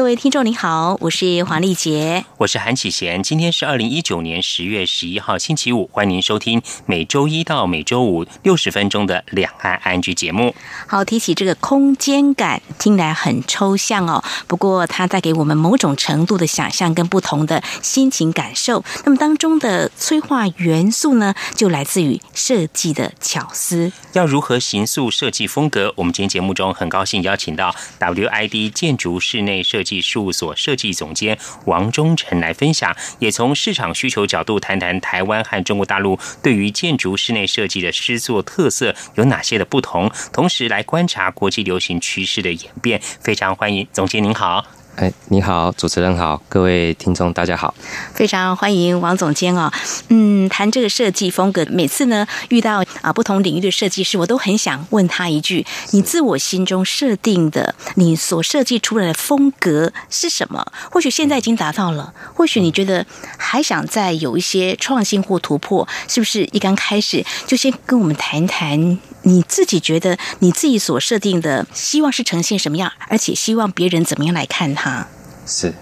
各位听众您好，我是黄丽杰，我是韩启贤。今天是二零一九年十月十一号星期五，欢迎您收听每周一到每周五六十分钟的两岸安居节目。好，提起这个空间感，听来很抽象哦。不过它带给我们某种程度的想象跟不同的心情感受。那么当中的催化元素呢，就来自于设计的巧思。要如何形塑设计风格？我们今天节目中很高兴邀请到 WID 建筑室内设计。事务所设计总监王忠成来分享，也从市场需求角度谈谈台湾和中国大陆对于建筑室内设计的施作特色有哪些的不同，同时来观察国际流行趋势的演变。非常欢迎总监您好。哎，你好，主持人好，各位听众大家好，非常欢迎王总监哦。嗯，谈这个设计风格，每次呢遇到啊不同领域的设计师，我都很想问他一句：你自我心中设定的，你所设计出来的风格是什么？或许现在已经达到了，或许你觉得还想再有一些创新或突破，是不是？一刚开始就先跟我们谈谈。你自己觉得你自己所设定的希望是呈现什么样，而且希望别人怎么样来看它？是。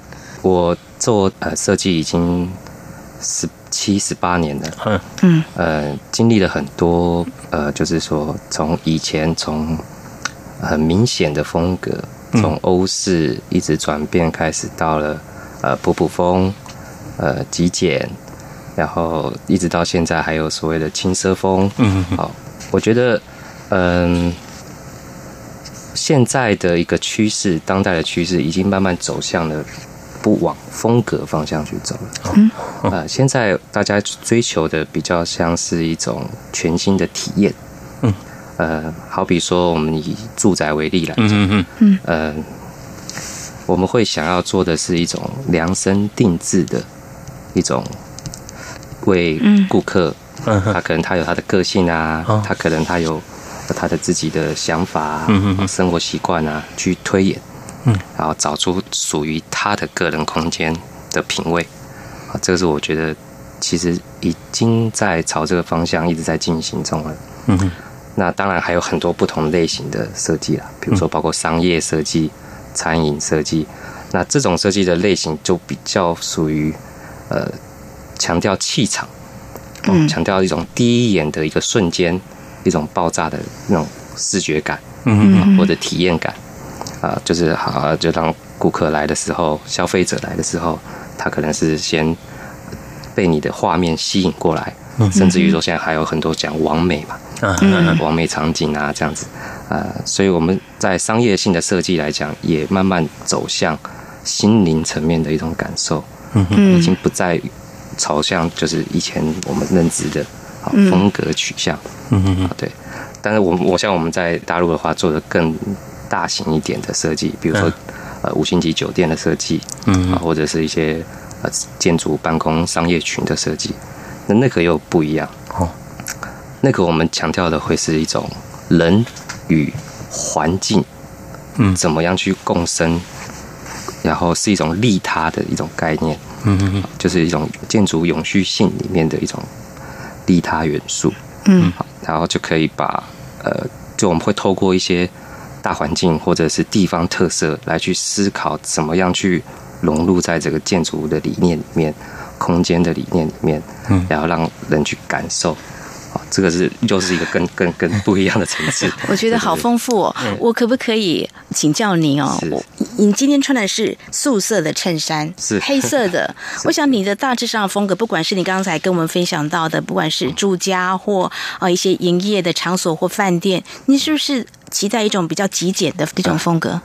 我做呃设计已经十七十八年了，嗯。嗯呃经历了很多呃，就是说从以前从很明显的风格，从欧式一直转变，开始到了呃普普风，呃极简，然后一直到现在还有所谓的轻奢风，嗯。好。我觉得，嗯，现在的一个趋势，当代的趋势，已经慢慢走向了不往风格方向去走了。嗯，呃，现在大家追求的比较像是一种全新的体验。嗯，呃，好比说，我们以住宅为例来讲，嗯嗯嗯，呃，我们会想要做的是一种量身定制的一种为顾客。他可能他有他的个性啊，他可能他有他的自己的想法、啊生活习惯啊，去推演，嗯，然后找出属于他的个人空间的品味，啊，这个是我觉得其实已经在朝这个方向一直在进行中了。嗯，那当然还有很多不同类型的设计啦，比如说包括商业设计、餐饮设计，那这种设计的类型就比较属于呃强调气场。强调一种第一眼的一个瞬间，一种爆炸的那种视觉感，嗯，或者体验感，啊，就是好，就当顾客来的时候，消费者来的时候，他可能是先被你的画面吸引过来，甚至于说现在还有很多讲完美嘛，嗯，完美场景啊这样子，啊，所以我们在商业性的设计来讲，也慢慢走向心灵层面的一种感受，嗯，已经不再。朝向就是以前我们认知的啊风格取向，嗯嗯嗯，对。但是我我像我们在大陆的话，做的更大型一点的设计，比如说呃五星级酒店的设计，嗯啊，或者是一些呃建筑、办公、商业群的设计，那那个又不一样哦。那个我们强调的会是一种人与环境，嗯，怎么样去共生，然后是一种利他的一种概念。嗯嗯就是一种建筑永续性里面的一种利他元素，嗯，好，然后就可以把呃，就我们会透过一些大环境或者是地方特色来去思考，怎么样去融入在这个建筑的理念里面、空间的理念里面，嗯，然后让人去感受。这个是又是一个更更更不一样的层次，我觉得好丰富哦。我可不可以请教您哦？你今天穿的是素色的衬衫，是黑色的。我想你的大致上的风格，不管是你刚才跟我们分享到的，不管是住家或啊一些营业的场所或饭店，你是不是期待一种比较极简的这种风格？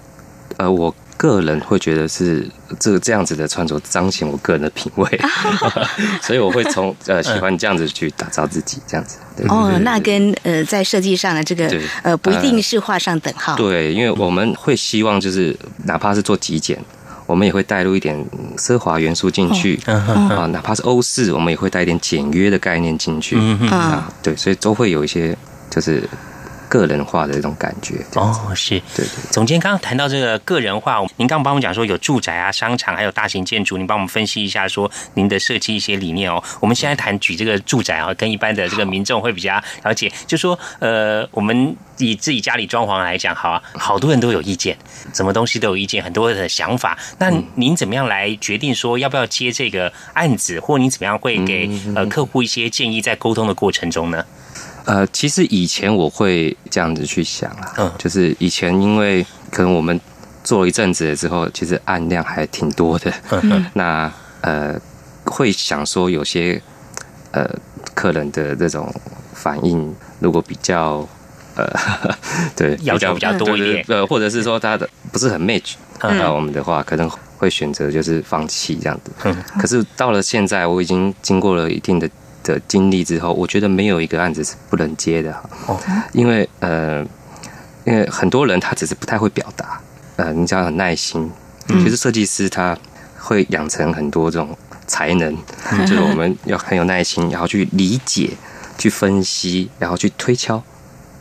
呃，我。个人会觉得是这个这样子的穿着彰显我个人的品味，所以我会从 呃喜欢这样子去打造自己这样子。哦，那跟呃在设计上的这个呃不一定是画上等号。对，因为我们会希望就是哪怕是做极简，我们也会带入一点奢华元素进去啊，哪怕是欧式，我们也会带一点简约的概念进去啊。对，所以都会有一些就是。个人化的一种感觉。哦，是对对。总监刚刚谈到这个个人化，您刚刚帮我们讲说有住宅啊、商场，还有大型建筑，您帮我们分析一下说您的设计一些理念哦。我们现在谈举这个住宅啊，跟一般的这个民众会比较了解，就说呃，我们以自己家里装潢来讲，好啊，好多人都有意见，什么东西都有意见，很多的想法。那您怎么样来决定说要不要接这个案子，或您怎么样会给呃客户一些建议，在沟通的过程中呢？呃，其实以前我会这样子去想啊，嗯，就是以前因为可能我们做了一阵子之后，其实案量还挺多的，嗯 那呃会想说有些呃客人的这种反应，如果比较呃 对要求比较多一点，呃，或者是说他的不是很 match，那我们的话可能会选择就是放弃这样子，嗯，可是到了现在，我已经经过了一定的。的经历之后，我觉得没有一个案子是不能接的因为呃，因为很多人他只是不太会表达，呃，你只要有耐心。其实设计师他会养成很多这种才能，就是我们要很有耐心，然后去理解、去分析，然后去推敲。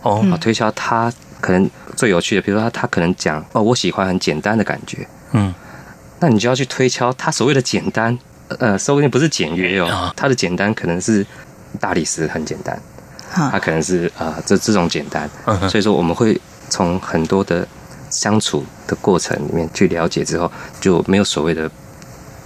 哦，推敲他可能最有趣的，比如说他他可能讲哦，我喜欢很简单的感觉。嗯，那你就要去推敲他所谓的简单。呃，说不定不是简约哦，它的简单可能是大理石很简单，它可能是啊这这种简单，所以说我们会从很多的相处的过程里面去了解之后，就没有所谓的。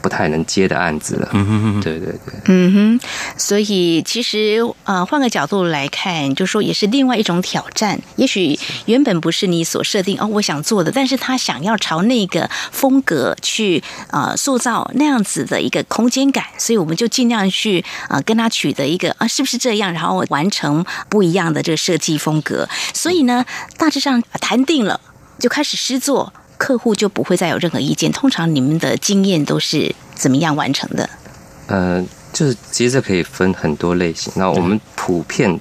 不太能接的案子了，嗯哼哼，对对对，嗯哼，所以其实呃，换个角度来看，就说也是另外一种挑战。也许原本不是你所设定哦，我想做的，但是他想要朝那个风格去呃塑造那样子的一个空间感，所以我们就尽量去呃跟他取得一个啊，是不是这样，然后完成不一样的这个设计风格。所以呢，大致上谈定了，就开始施作。客户就不会再有任何意见。通常你们的经验都是怎么样完成的？呃，就是其实这可以分很多类型。那我们普遍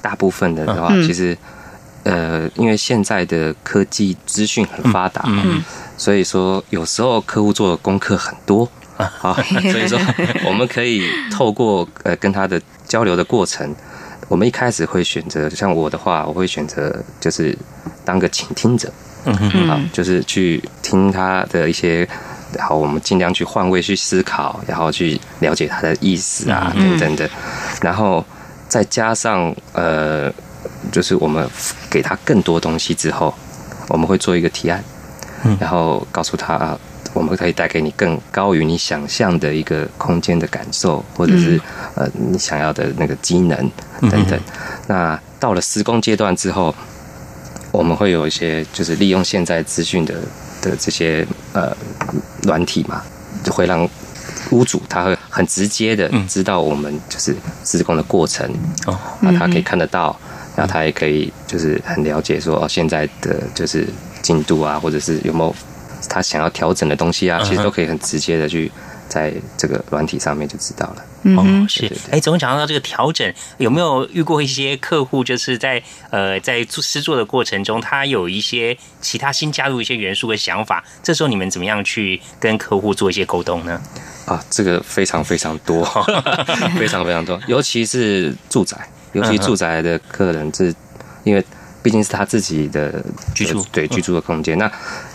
大部分的的话，其实呃，因为现在的科技资讯很发达，嗯，所以说有时候客户做的功课很多 啊，所以说我们可以透过呃跟他的交流的过程，我们一开始会选择，像我的话，我会选择就是当个倾听者。嗯好，就是去听他的一些，然后我们尽量去换位去思考，然后去了解他的意思啊等等的，然后再加上呃，就是我们给他更多东西之后，我们会做一个提案，然后告诉他，我们可以带给你更高于你想象的一个空间的感受，或者是呃你想要的那个机能等等。那到了施工阶段之后。我们会有一些，就是利用现在资讯的的这些呃软体嘛，就会让屋主他会很直接的知道我们就是施工的过程哦，那他可以看得到，然后他也可以就是很了解说哦现在的就是进度啊，或者是有没有他想要调整的东西啊，其实都可以很直接的去。在这个软体上面就知道了。嗯，是。哎，总讲到这个调整，有没有遇过一些客户，就是在呃在做施作的过程中，他有一些其他新加入一些元素的想法？这时候你们怎么样去跟客户做一些沟通呢？啊，这个非常非常多，非常非常多，尤其是住宅，尤其住宅的客人，是因为毕竟是他自己的居住，对居住的空间，那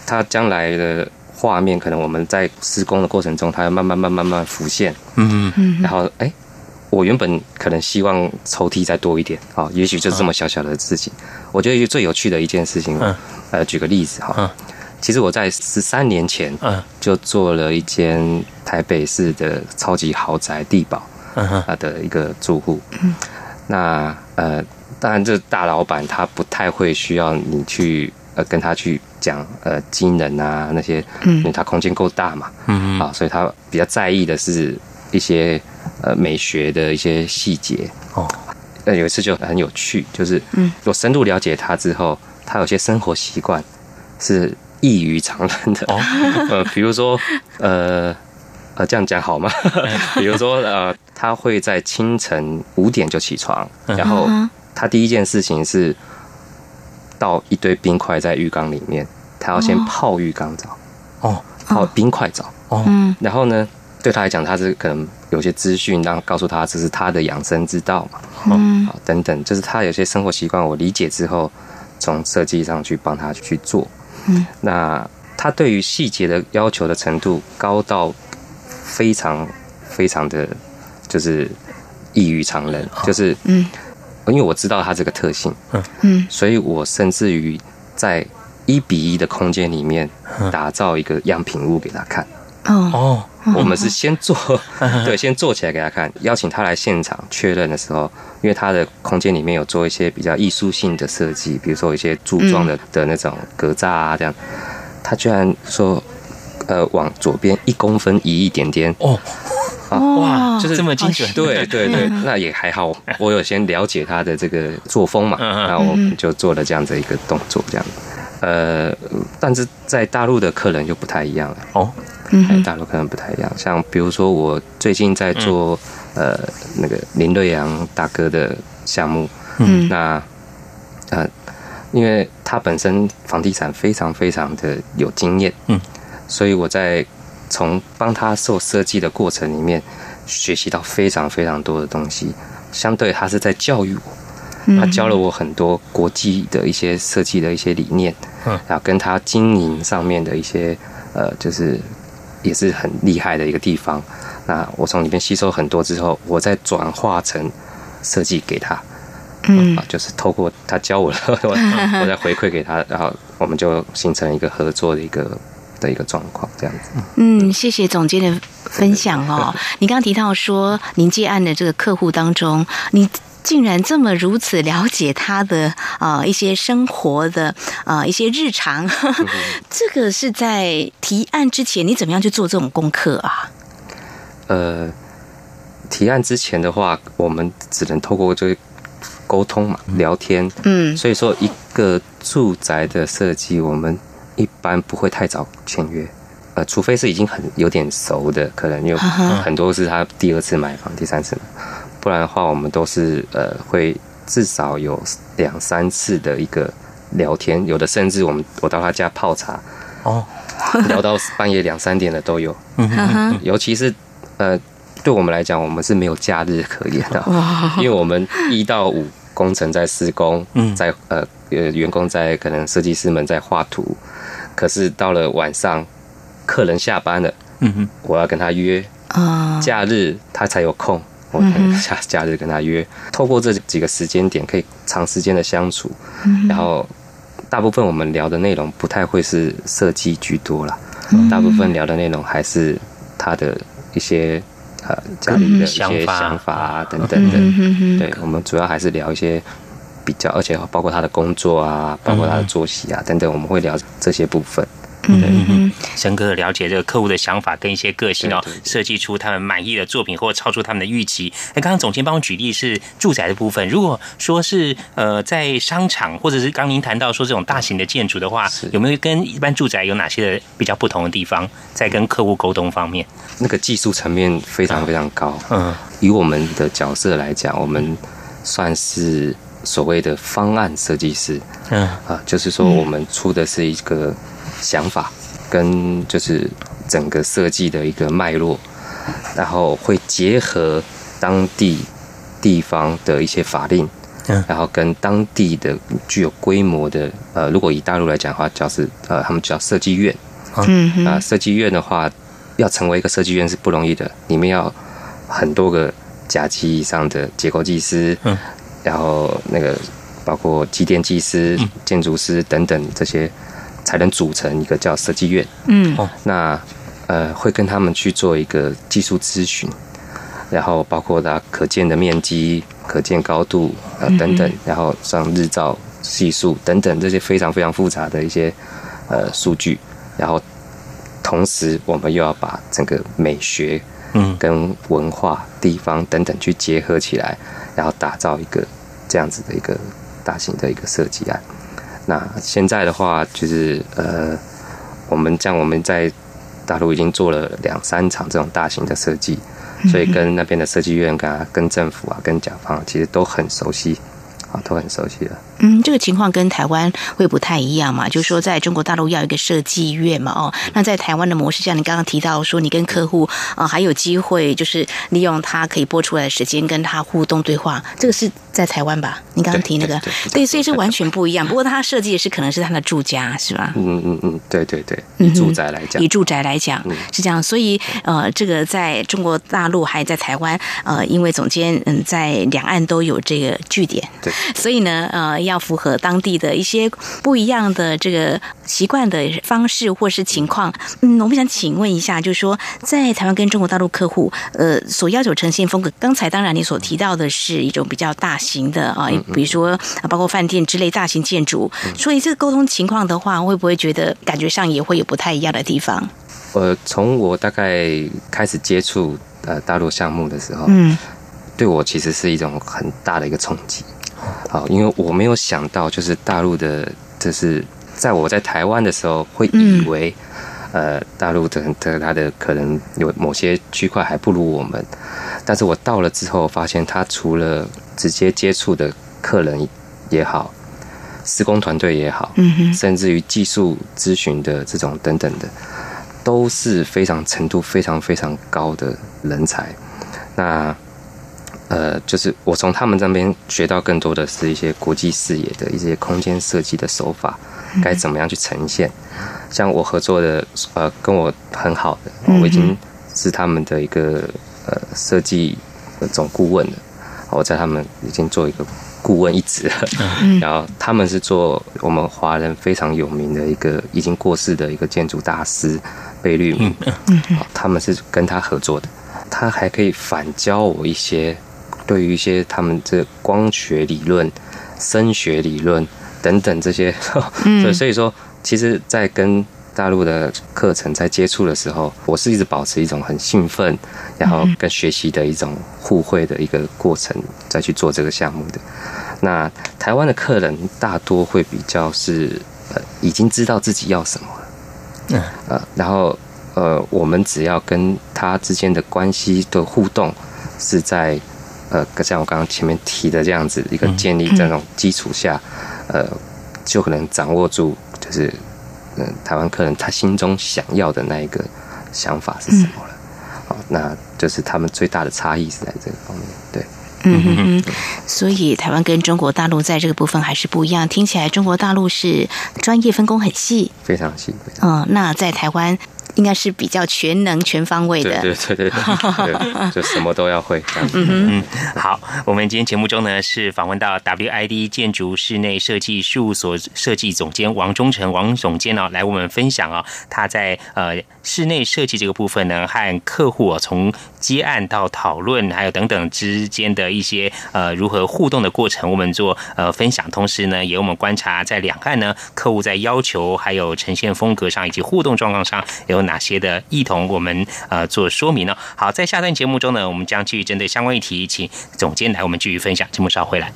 他将来的。画面可能我们在施工的过程中，它要慢慢、慢、慢慢浮现。嗯嗯。然后，哎，我原本可能希望抽屉再多一点啊，也许就是这么小小的事情。我觉得最有趣的一件事情，呃，举个例子哈。嗯。其实我在十三年前，嗯，就做了一间台北市的超级豪宅地堡，嗯啊的一个住户。嗯。那呃，当然，这大老板他不太会需要你去。呃，跟他去讲呃机能啊那些，因为他空间够大嘛，嗯啊，所以他比较在意的是一些呃美学的一些细节哦。那有一次就很有趣，就是嗯，我深入了解他之后，他有些生活习惯是异于常人的哦。呃，比如说呃呃这样讲好吗？比如说呃，他会在清晨五点就起床，然后他第一件事情是。倒一堆冰块在浴缸里面，他要先泡浴缸澡，哦，泡冰块澡，哦，然后呢，对他来讲，他是可能有些资讯，让告诉他这是他的养生之道嘛，嗯，好等等，就是他有些生活习惯，我理解之后，从设计上去帮他去做，嗯，那他对于细节的要求的程度高到非常非常的，就是异于常人，就是嗯，因为我知道他这个特性，嗯。嗯，所以我甚至于在一比一的空间里面打造一个样品屋给他看，哦。我们是先做，对，先做起来给他看，邀请他来现场确认的时候，因为他的空间里面有做一些比较艺术性的设计，比如说一些柱状的的那种格栅啊，这样，他居然说，呃，往左边一公分移一点点。哦，哇，就是这么精准，对对对，那也还好，我有先了解他的这个作风嘛，然后我们就做了这样子一个动作，这样，呃，但是在大陆的客人就不太一样了。哦。嗯，大陆可能不太一样。像比如说，我最近在做呃那个林瑞阳大哥的项目，嗯，那呃，因为他本身房地产非常非常的有经验，嗯，所以我在从帮他做设计的过程里面学习到非常非常多的东西。相对他是在教育我，他教了我很多国际的一些设计的一些理念，嗯，然后跟他经营上面的一些呃就是。也是很厉害的一个地方。那我从里面吸收很多之后，我再转化成设计给他。嗯，啊，就是透过他教我，我我再回馈给他，然后我们就形成一个合作的一个的一个状况，这样子。嗯，谢谢总监的分享哦。你刚刚提到说，您接案的这个客户当中，你。竟然这么如此了解他的啊一些生活的啊一些日常，这个是在提案之前你怎么样去做这种功课啊？呃，提案之前的话，我们只能透过这沟通嘛，聊天。嗯，所以说一个住宅的设计，我们一般不会太早签约，呃，除非是已经很有点熟的，可能有很多是他第二次买房，第三次。不然的话，我们都是呃会至少有两三次的一个聊天，有的甚至我们我到他家泡茶哦，聊到半夜两三点的都有。嗯尤其是呃对我们来讲，我们是没有假日可言的，因为我们一到五工程在施工，在呃呃员工在可能设计师们在画图，可是到了晚上客人下班了，嗯哼，我要跟他约啊，假日他才有空。我假 假日跟他约，透过这几个时间点可以长时间的相处，然后大部分我们聊的内容不太会是设计居多了，大部分聊的内容还是他的一些呃家里的一些想法。啊等等的，对我们主要还是聊一些比较，而且包括他的工作啊，包括他的作息啊等等，我们会聊这些部分。嗯嗯，深刻的了解这个客户的想法跟一些个性哦，设计出他们满意的作品或超出他们的预期。哎，刚刚总监帮我举例是住宅的部分，如果说是呃在商场或者是刚您谈到说这种大型的建筑的话，有没有跟一般住宅有哪些的比较不同的地方？在跟客户沟通方面，那个技术层面非常非常高。嗯，以我们的角色来讲，我们算是所谓的方案设计师。嗯啊，就是说我们出的是一个。想法跟就是整个设计的一个脉络，然后会结合当地地方的一些法令，嗯，然后跟当地的具有规模的呃，如果以大陆来讲的话，叫是呃，他们叫设计院，嗯啊，设计院的话，要成为一个设计院是不容易的，里面要很多个甲级以上的结构技师，嗯，然后那个包括机电技师、建筑师等等这些。才能组成一个叫设计院。嗯，那呃会跟他们去做一个技术咨询，然后包括它可见的面积、可见高度呃等等，然后像日照系数等等这些非常非常复杂的一些呃数据，然后同时我们又要把整个美学嗯跟文化、地方等等去结合起来，然后打造一个这样子的一个大型的一个设计案。那现在的话，就是呃，我们像我们在大陆已经做了两三场这种大型的设计，所以跟那边的设计院、跟跟政府啊、跟甲方其实都很熟悉，啊，都很熟悉了。嗯，这个情况跟台湾会不太一样嘛？就是说，在中国大陆要一个设计院嘛，哦，那在台湾的模式，像你刚刚提到说，你跟客户啊还有机会，就是利用他可以播出来的时间跟他互动对话，这个是在台湾吧？你刚刚提那个，对，所以是完全不一样。不过他设计的是可能是他的住家，是吧？嗯嗯嗯，对对对，以住宅来讲，以住宅来讲是这样。所以呃，这个在中国大陆还在台湾，呃，因为总监嗯在两岸都有这个据点，对，所以呢，呃，要符合当地。的一些不一样的这个习惯的方式或是情况，嗯，我们想请问一下，就是说，在台湾跟中国大陆客户，呃，所要求呈现风格，刚才当然你所提到的是一种比较大型的啊，比如说包括饭店之类大型建筑，所以这个沟通情况的话，会不会觉得感觉上也会有不太一样的地方？呃，从我大概开始接触呃大陆项目的时候，嗯，对我其实是一种很大的一个冲击。好，因为我没有想到，就是大陆的，就是在我在台湾的时候，会以为，呃，大陆的的他的可能有某些区块还不如我们，但是我到了之后，发现他除了直接接触的客人也好，施工团队也好，嗯甚至于技术咨询的这种等等的，都是非常程度非常非常高的人才，那。呃，就是我从他们这边学到更多的是一些国际视野的一些空间设计的手法，该怎么样去呈现。像我合作的呃，跟我很好的，我已经是他们的一个呃设计总顾问了。我在他们已经做一个顾问一职了。然后他们是做我们华人非常有名的一个已经过世的一个建筑大师贝律铭。他们是跟他合作的，他还可以反教我一些。对于一些他们这光学理论、声学理论等等这些，所 所以说，其实，在跟大陆的课程在接触的时候，我是一直保持一种很兴奋，然后跟学习的一种互惠的一个过程，再去做这个项目的。那台湾的客人大多会比较是呃，已经知道自己要什么了，嗯，呃，然后呃，我们只要跟他之间的关系的互动是在。呃，像我刚刚前面提的这样子一个建立这种基础下，呃，就可能掌握住，就是嗯，台湾客人他心中想要的那一个想法是什么了。好，那就是他们最大的差异是在这个方面。对，嗯嗯嗯。所以台湾跟中国大陆在这个部分还是不一样。听起来中国大陆是专业分工很细，非常细。嗯，那在台湾。应该是比较全能、全方位的，对对对对，就什么都要会。嗯嗯，好，我们今天节目中呢是访问到 WID 建筑室内设计事务所设计总监王忠成王总监哦，来我们分享啊，他在呃室内设计这个部分呢，和客户从接案到讨论，还有等等之间的一些呃如何互动的过程，我们做呃分享，同时呢，也我们观察在两岸呢，客户在要求还有呈现风格上以及互动状况上有。哪些的异同，我们呃做说明呢？好，在下段节目中呢，我们将继续针对相关议题，请总监来我们继续分享。节目稍回来。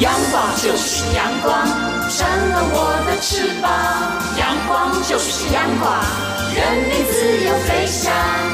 阳光就是阳光，扇了我的翅膀。阳光就是阳光，任你自由飞翔。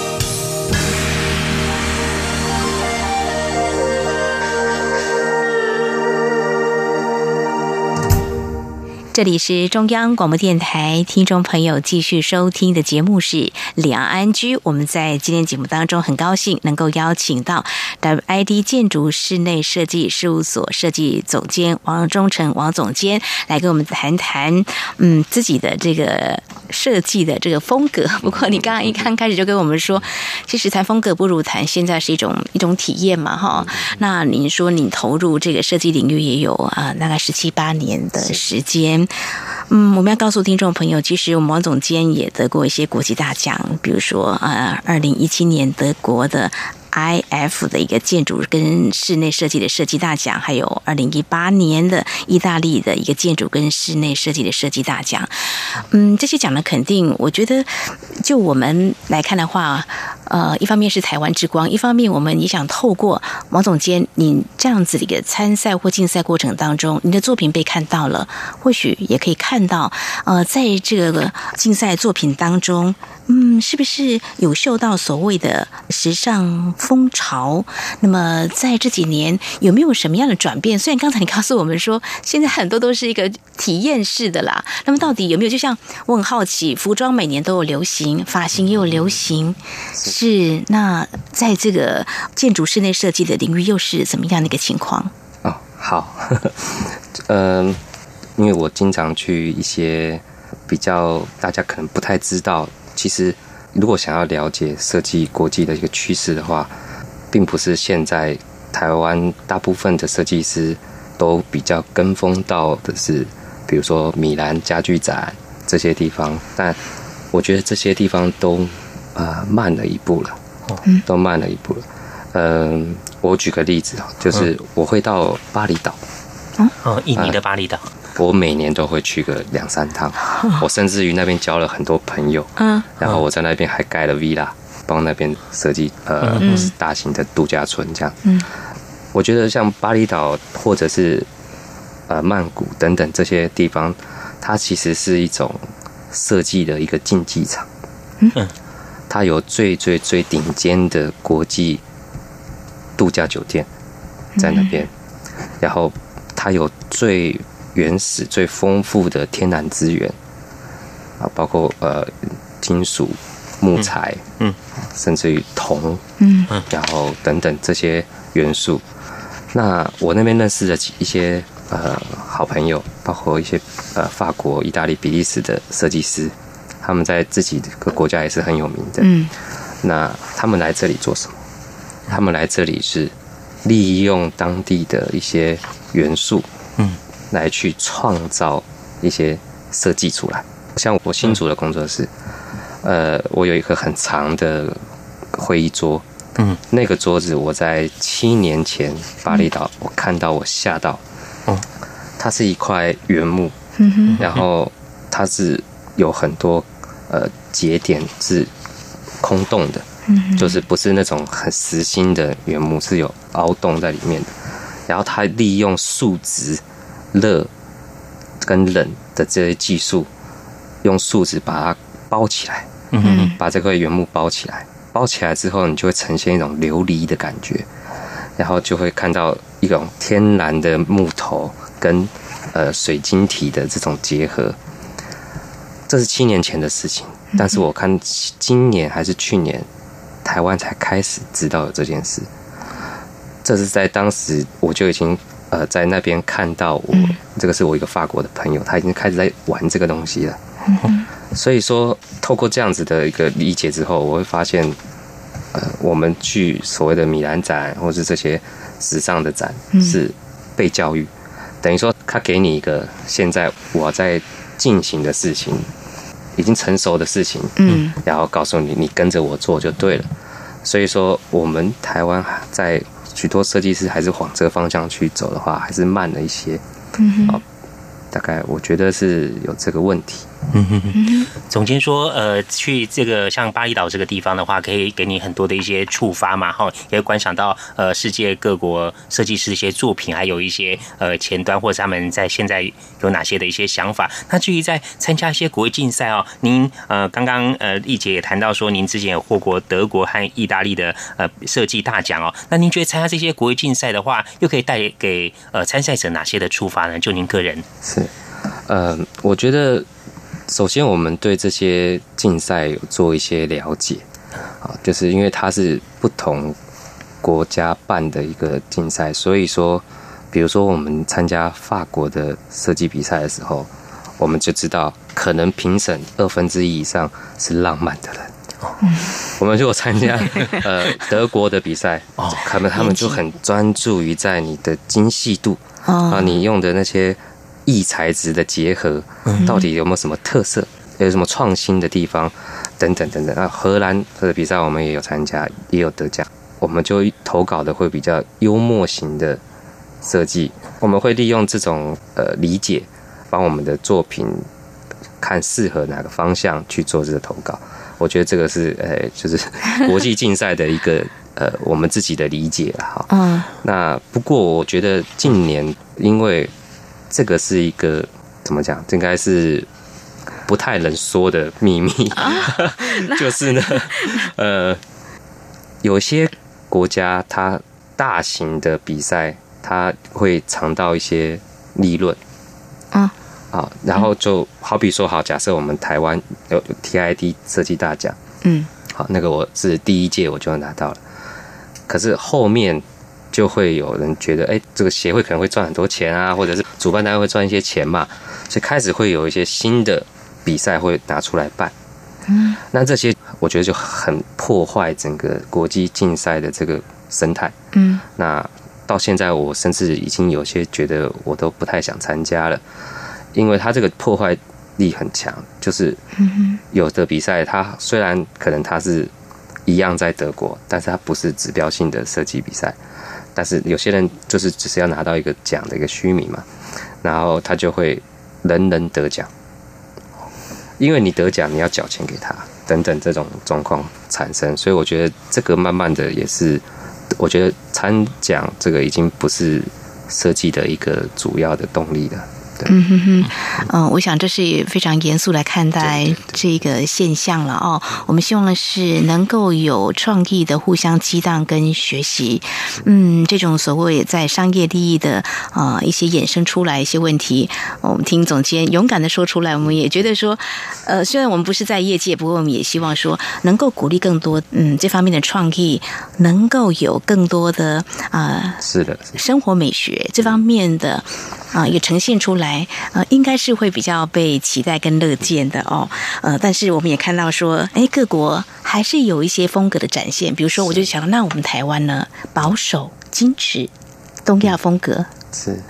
这里是中央广播电台，听众朋友继续收听的节目是两安居。我们在今天节目当中很高兴能够邀请到 WID 建筑室内设计事务所设计总监王忠成王总监来跟我们谈谈，嗯，自己的这个设计的这个风格。不过你刚刚一刚开始就跟我们说，其实谈风格不如谈现在是一种一种体验嘛，哈。那您说你投入这个设计领域也有啊，大概十七八年的时间。嗯，我们要告诉听众朋友，其实我们王总监也得过一些国际大奖，比如说呃，二零一七年德国的。I F 的一个建筑跟室内设计的设计大奖，还有二零一八年的意大利的一个建筑跟室内设计的设计大奖。嗯，这些奖呢，肯定我觉得，就我们来看的话，呃，一方面是台湾之光，一方面我们也想透过王总监你这样子的一个参赛或竞赛过程当中，你的作品被看到了，或许也可以看到，呃，在这个竞赛作品当中。嗯，是不是有受到所谓的时尚风潮？那么在这几年有没有什么样的转变？虽然刚才你告诉我们说，现在很多都是一个体验式的啦。那么到底有没有？就像我很好奇，服装每年都有流行，发型也有流行，是那在这个建筑室内设计的领域又是怎么样的一个情况？哦，好，嗯，因为我经常去一些比较大家可能不太知道。其实，如果想要了解设计国际的一个趋势的话，并不是现在台湾大部分的设计师都比较跟风到的是，比如说米兰家具展这些地方。但我觉得这些地方都啊慢了一步了，都慢了一步了。嗯，我举个例子啊，就是我会到巴厘岛，哦，印尼的巴厘岛。我每年都会去个两三趟，我甚至于那边交了很多朋友，嗯，然后我在那边还盖了 villa，帮那边设计呃大型的度假村这样。嗯，我觉得像巴厘岛或者是呃曼谷等等这些地方，它其实是一种设计的一个竞技场。嗯，它有最最最顶尖的国际度假酒店在那边，然后它有最原始最丰富的天然资源啊，包括呃金属、木材，嗯，甚至于铜，嗯，然后等等这些元素。那我那边认识的一些呃好朋友，包括一些呃法国、意大利、比利时的设计师，他们在自己的国家也是很有名的。嗯，那他们来这里做什么？他们来这里是利用当地的一些元素，嗯。来去创造一些设计出来，像我新组的工作室，呃，我有一个很长的会议桌，嗯，那个桌子我在七年前巴厘岛我看到我吓到，哦，它是一块原木，然后它是有很多呃节点是空洞的，嗯，就是不是那种很实心的原木，是有凹洞在里面的，然后它利用树脂。热跟冷的这些技术，用树脂把它包起来，嗯把这块原木包起来，包起来之后，你就会呈现一种琉璃的感觉，然后就会看到一种天然的木头跟呃水晶体的这种结合。这是七年前的事情，但是我看今年还是去年，台湾才开始知道有这件事。这是在当时我就已经。呃，在那边看到我，这个是我一个法国的朋友，他已经开始在玩这个东西了。所以说，透过这样子的一个理解之后，我会发现，呃，我们去所谓的米兰展，或是这些时尚的展，是被教育，等于说他给你一个现在我在进行的事情，已经成熟的事情，嗯，然后告诉你，你跟着我做就对了。所以说，我们台湾在。许多设计师还是往这个方向去走的话，还是慢了一些。嗯，好，大概我觉得是有这个问题。嗯哼哼，总监说，呃，去这个像巴厘岛这个地方的话，可以给你很多的一些触发嘛，哈，也会观赏到呃世界各国设计师的一些作品，还有一些呃前端或者他们在现在有哪些的一些想法。那至于在参加一些国际竞赛哦，您呃刚刚呃丽姐也谈到说，您之前有获过德国和意大利的呃设计大奖哦，那您觉得参加这些国际竞赛的话，又可以带给呃参赛者哪些的触发呢？就您个人是，呃，我觉得。首先，我们对这些竞赛有做一些了解，啊，就是因为它是不同国家办的一个竞赛，所以说，比如说我们参加法国的设计比赛的时候，我们就知道可能评审二分之一以上是浪漫的人。我们如果参加呃德国的比赛，可能他们就很专注于在你的精细度啊，你用的那些。异材质的结合，到底有没有什么特色？有什么创新的地方？等等等等。那荷兰的比赛我们也有参加，也有得奖。我们就投稿的会比较幽默型的设计，我们会利用这种呃理解，帮我们的作品看适合哪个方向去做这个投稿。我觉得这个是呃，就是 国际竞赛的一个呃我们自己的理解了哈。嗯。那不过我觉得近年因为这个是一个怎么讲？应该是不太能说的秘密，就是呢，呃，有些国家它大型的比赛，它会尝到一些利润，啊，好，然后就好比说，好，假设我们台湾有 TID 设计大奖，嗯，好，那个我是第一届我就拿到了，可是后面。就会有人觉得，哎，这个协会可能会赚很多钱啊，或者是主办单位会赚一些钱嘛，所以开始会有一些新的比赛会拿出来办。嗯，那这些我觉得就很破坏整个国际竞赛的这个生态。嗯，那到现在我甚至已经有些觉得我都不太想参加了，因为它这个破坏力很强。就是有的比赛，它虽然可能它是一样在德国，但是它不是指标性的设计比赛。但是有些人就是只是要拿到一个奖的一个虚名嘛，然后他就会人人得奖，因为你得奖你要缴钱给他等等这种状况产生，所以我觉得这个慢慢的也是，我觉得参奖这个已经不是设计的一个主要的动力了。嗯哼哼，嗯，我想这是非常严肃来看待这个现象了哦。我们希望的是能够有创意的互相激荡跟学习，嗯，这种所谓在商业利益的啊一些衍生出来一些问题，我们听总监勇敢的说出来，我们也觉得说，呃，虽然我们不是在业界，不过我们也希望说能够鼓励更多嗯这方面的创意，能够有更多的啊是的生活美学这方面的啊也呈现出来。呃，应该是会比较被期待跟乐见的哦。呃，但是我们也看到说，哎，各国还是有一些风格的展现。比如说，我就想，那我们台湾呢，保守、矜持、东亚风格是，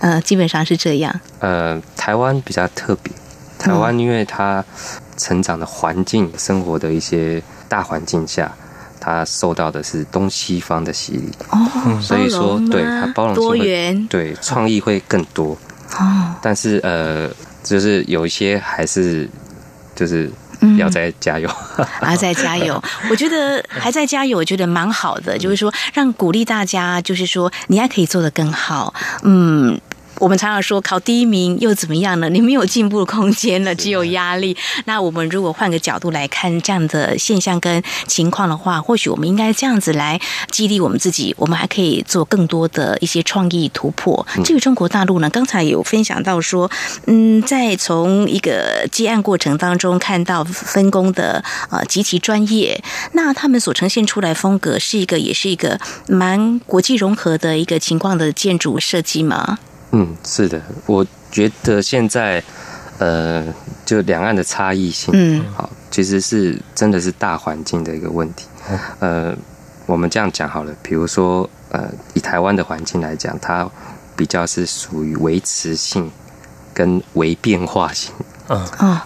呃，基本上是这样。呃，台湾比较特别，台湾因为它成长的环境、生活的一些大环境下，它受到的是东西方的洗礼哦，所以说，对它包容多元，对创意会更多。哦，但是呃，就是有一些还是就是要再加油，还在加油。我觉得还在加油，我觉得蛮好的，就是说让鼓励大家，就是说你还可以做得更好，嗯。我们常常说考第一名又怎么样呢？你没有进步的空间了，只有压力。那我们如果换个角度来看这样的现象跟情况的话，或许我们应该这样子来激励我们自己。我们还可以做更多的一些创意突破。至于中国大陆呢，刚才有分享到说，嗯，在从一个接案过程当中看到分工的呃极其专业，那他们所呈现出来风格是一个也是一个蛮国际融合的一个情况的建筑设计吗？嗯，是的，我觉得现在，呃，就两岸的差异性，嗯，好，其实是真的是大环境的一个问题。呃，我们这样讲好了，比如说，呃，以台湾的环境来讲，它比较是属于维持性跟微变化性，嗯。啊，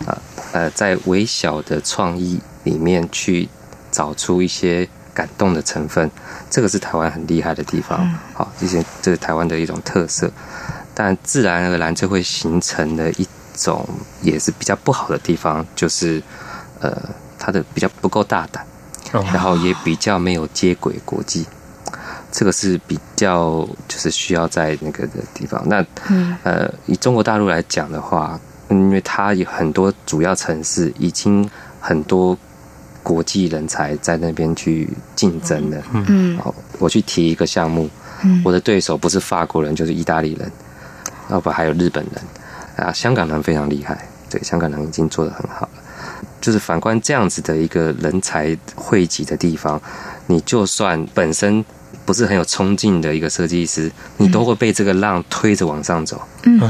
呃，在微小的创意里面去找出一些感动的成分，这个是台湾很厉害的地方。好，这些这是台湾的一种特色。但自然而然就会形成的一种也是比较不好的地方，就是呃，他的比较不够大胆，然后也比较没有接轨国际。这个是比较就是需要在那个的地方。那呃，以中国大陆来讲的话，因为它有很多主要城市已经很多国际人才在那边去竞争的。嗯，好，我去提一个项目，我的对手不是法国人就是意大利人，要不还有日本人啊，香港人非常厉害，对，香港人已经做得很好了。就是反观这样子的一个人才汇集的地方，你就算本身。不是很有冲劲的一个设计师，你都会被这个浪推着往上走。嗯，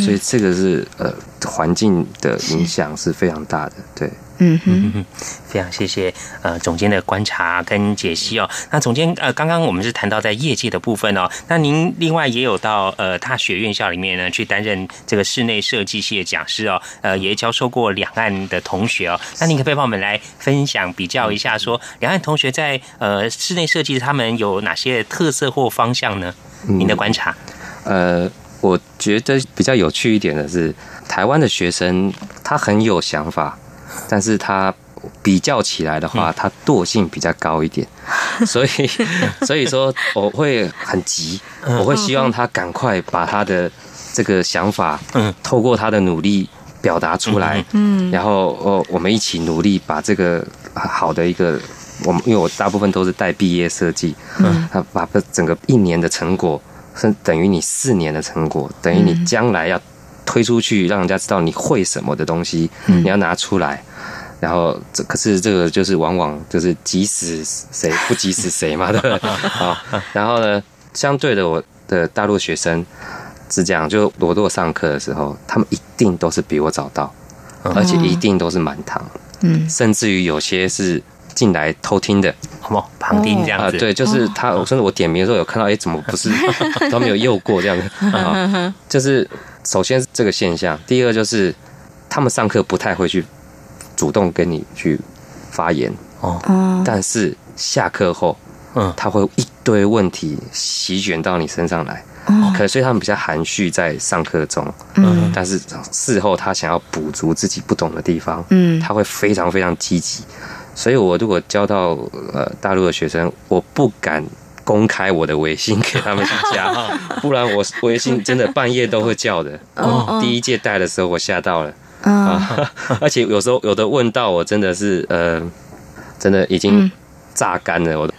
所以这个是呃环境的影响是非常大的，对。嗯哼，非常谢谢呃总监的观察跟解析哦。那总监呃，刚刚我们是谈到在业界的部分哦，那您另外也有到呃大学院校里面呢去担任这个室内设计系的讲师哦，呃也教授过两岸的同学哦。那您可不可以帮我们来分享比较一下，说两岸同学在呃室内设计他们有哪些特色或方向呢？您的观察？呃，我觉得比较有趣一点的是，台湾的学生他很有想法。但是他比较起来的话，他惰性比较高一点，所以所以说我会很急，我会希望他赶快把他的这个想法，嗯，透过他的努力表达出来，嗯，然后哦，我们一起努力把这个好的一个，我们因为我大部分都是带毕业设计，嗯，他把整个一年的成果，是等于你四年的成果，等于你将来要。推出去，让人家知道你会什么的东西，你要拿出来。然后这可是这个就是往往就是急死谁不急死谁嘛，对不对？好，然后呢，相对的，我的大陆学生是这样，就我如果上课的时候，他们一定都是比我早到，而且一定都是满堂，嗯，甚至于有些是进来偷听的，好不旁听这样子？对，就是他，甚至我点名的时候有看到，哎，怎么不是 都没有诱过这样子？啊就是。首先这个现象，第二就是他们上课不太会去主动跟你去发言哦，但是下课后，嗯，他会一堆问题席卷到你身上来，可所以他们比较含蓄在上课中，嗯，但是事后他想要补足自己不懂的地方，嗯，他会非常非常积极，所以我如果教到呃大陆的学生，我不敢。公开我的微信 给他们加，不然我微信真的半夜都会叫的。第一届带的时候我吓到了，啊，而且有时候有的问到我真的是呃，真的已经。榨干了我的。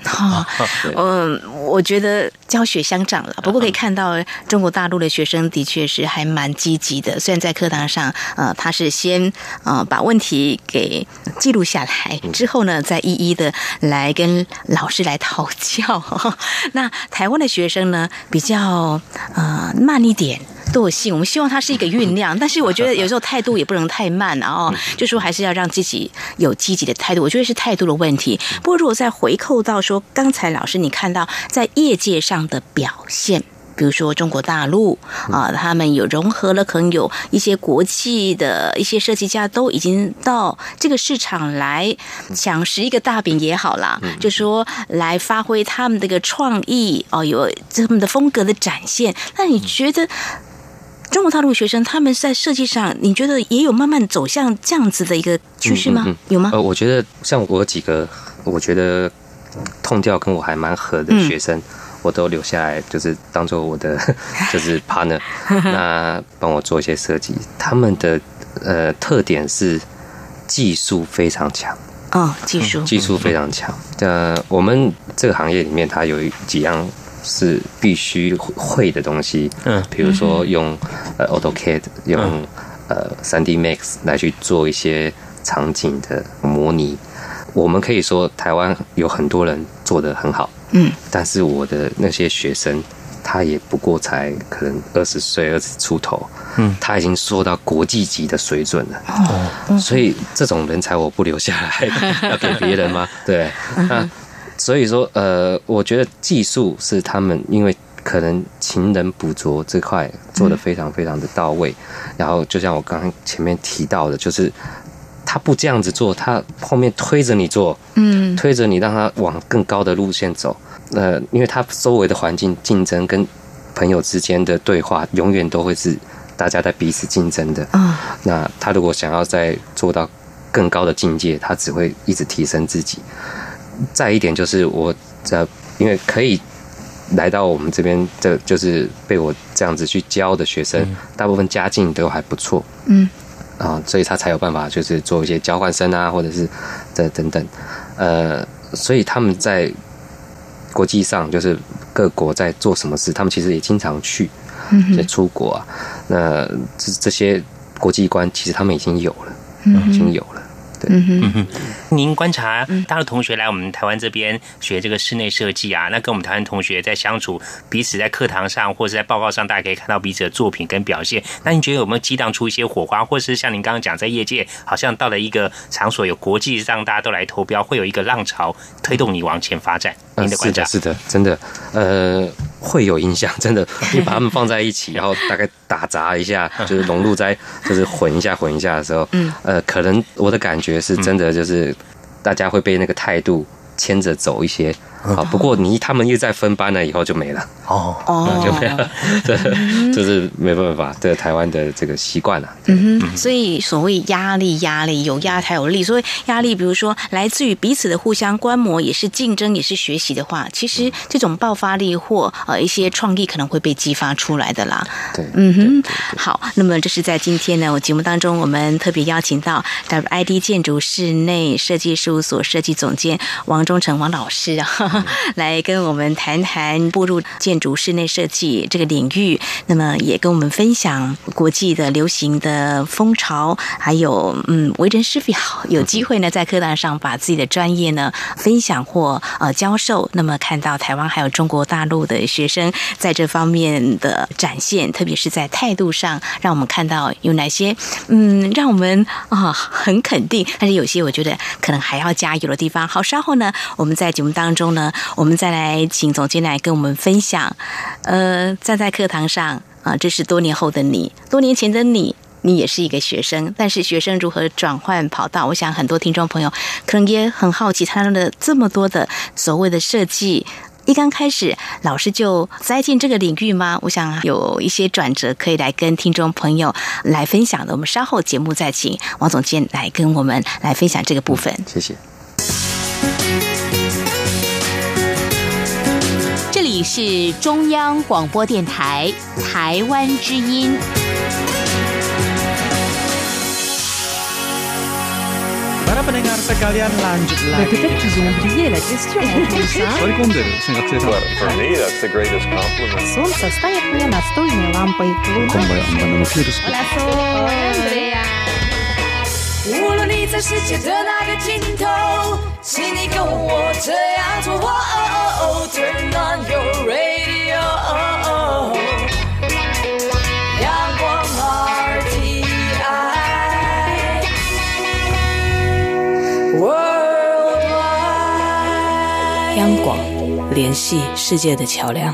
嗯，我觉得教学相长了。不过可以看到，中国大陆的学生的确是还蛮积极的。虽然在课堂上，呃，他是先呃把问题给记录下来，之后呢，再一一的来跟老师来讨教。那台湾的学生呢，比较呃慢一点。惰性，我们希望它是一个酝酿，但是我觉得有时候态度也不能太慢，然后就说还是要让自己有积极的态度。我觉得是态度的问题。不过如果再回扣到说，刚才老师你看到在业界上的表现，比如说中国大陆啊，他们有融合了，可能有一些国际的一些设计家都已经到这个市场来抢食一个大饼也好啦，就说来发挥他们这个创意哦，有他们的风格的展现。那你觉得？中国大陆学生他们在设计上，你觉得也有慢慢走向这样子的一个趋势吗？有吗？呃，我觉得像我几个，我觉得痛调跟我还蛮合的学生，我都留下来，就是当做我的 就是 partner，那帮我做一些设计。他们的呃特点是技术非常强哦，技术技术非常强。呃，我们这个行业里面，它有几样。是必须会的东西，嗯，比如说用呃 AutoCAD，用呃 3D Max 来去做一些场景的模拟。我们可以说台湾有很多人做的很好，嗯，但是我的那些学生，他也不过才可能二十岁二十出头，嗯，他已经做到国际级的水准了，哦，所以这种人才我不留下来，要给别人吗？对，那。所以说，呃，我觉得技术是他们，因为可能勤能捕捉这块做的非常非常的到位。然后，就像我刚刚前面提到的，就是他不这样子做，他后面推着你做，嗯，推着你让他往更高的路线走。呃，因为他周围的环境竞争跟朋友之间的对话，永远都会是。大家在彼此竞争的。那他如果想要再做到更高的境界，他只会一直提升自己。再一点就是我在，因为可以来到我们这边，这就是被我这样子去教的学生，大部分家境都还不错。嗯。啊，所以他才有办法，就是做一些交换生啊，或者是这等等。呃，所以他们在国际上，就是各国在做什么事，他们其实也经常去，在出国啊。那这这些国际观，其实他们已经有了，已经有了。嗯哼，您观察大陆同学来我们台湾这边学这个室内设计啊，那跟我们台湾同学在相处，彼此在课堂上或者在报告上，大家可以看到彼此的作品跟表现。那你觉得有没有激荡出一些火花，或是像您刚刚讲，在业界好像到了一个场所，有国际上大家都来投标，会有一个浪潮推动你往前发展？您的观察是的，真的，呃，会有影响，真的。你把它们放在一起，然后大概打杂一下，就是融入在，就是混一下混一下的时候，嗯，呃，可能我的感觉是真的，就是大家会被那个态度牵着走一些。好，不过你他们又在分班了，以后就没了。哦哦，就没了，对，就是没办法，这台湾的这个习惯了。嗯哼，所以所谓压力，压力有压才有力。所以压力，比如说来自于彼此的互相观摩，也是竞争，也是学习的话，其实这种爆发力或呃一些创意可能会被激发出来的啦。对，嗯哼。好，那么这是在今天呢，我节目当中，我们特别邀请到 WID 建筑室内设计事务所设计总监王忠成王老师啊。来跟我们谈谈步入建筑室内设计这个领域，那么也跟我们分享国际的流行的风潮，还有嗯，为人师表有机会呢，在课堂上把自己的专业呢分享或呃教授，那么看到台湾还有中国大陆的学生在这方面的展现，特别是在态度上，让我们看到有哪些嗯，让我们啊很肯定，但是有些我觉得可能还要加油的地方。好，稍后呢，我们在节目当中呢我们再来请总监来跟我们分享，呃，站在课堂上啊，这是多年后的你，多年前的你，你也是一个学生，但是学生如何转换跑道？我想很多听众朋友可能也很好奇，他的这么多的所谓的设计，一刚开始老师就栽进这个领域吗？我想有一些转折可以来跟听众朋友来分享的。我们稍后节目再请王总监来跟我们来分享这个部分。谢谢。里是中央广播电台台湾之音。Para pendengar sekalian lanjut lagi. Peut-être qu'ils ont oublié la question en plus, hein? Рекомендую, For me, that's the greatest compliment. Солнце стоит мне настольной лампой. Hola, Sol. Andrea. 无论你在世界的哪个尽头，请你跟我这样做。哦哦哦 Turn on your radio，阳光 RTI Worldwide，央广联系世界的桥梁。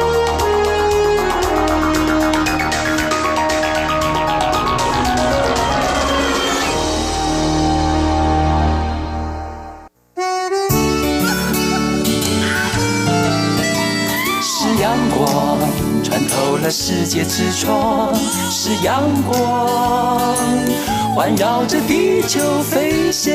世界之窗，是阳光环绕着地球飞翔。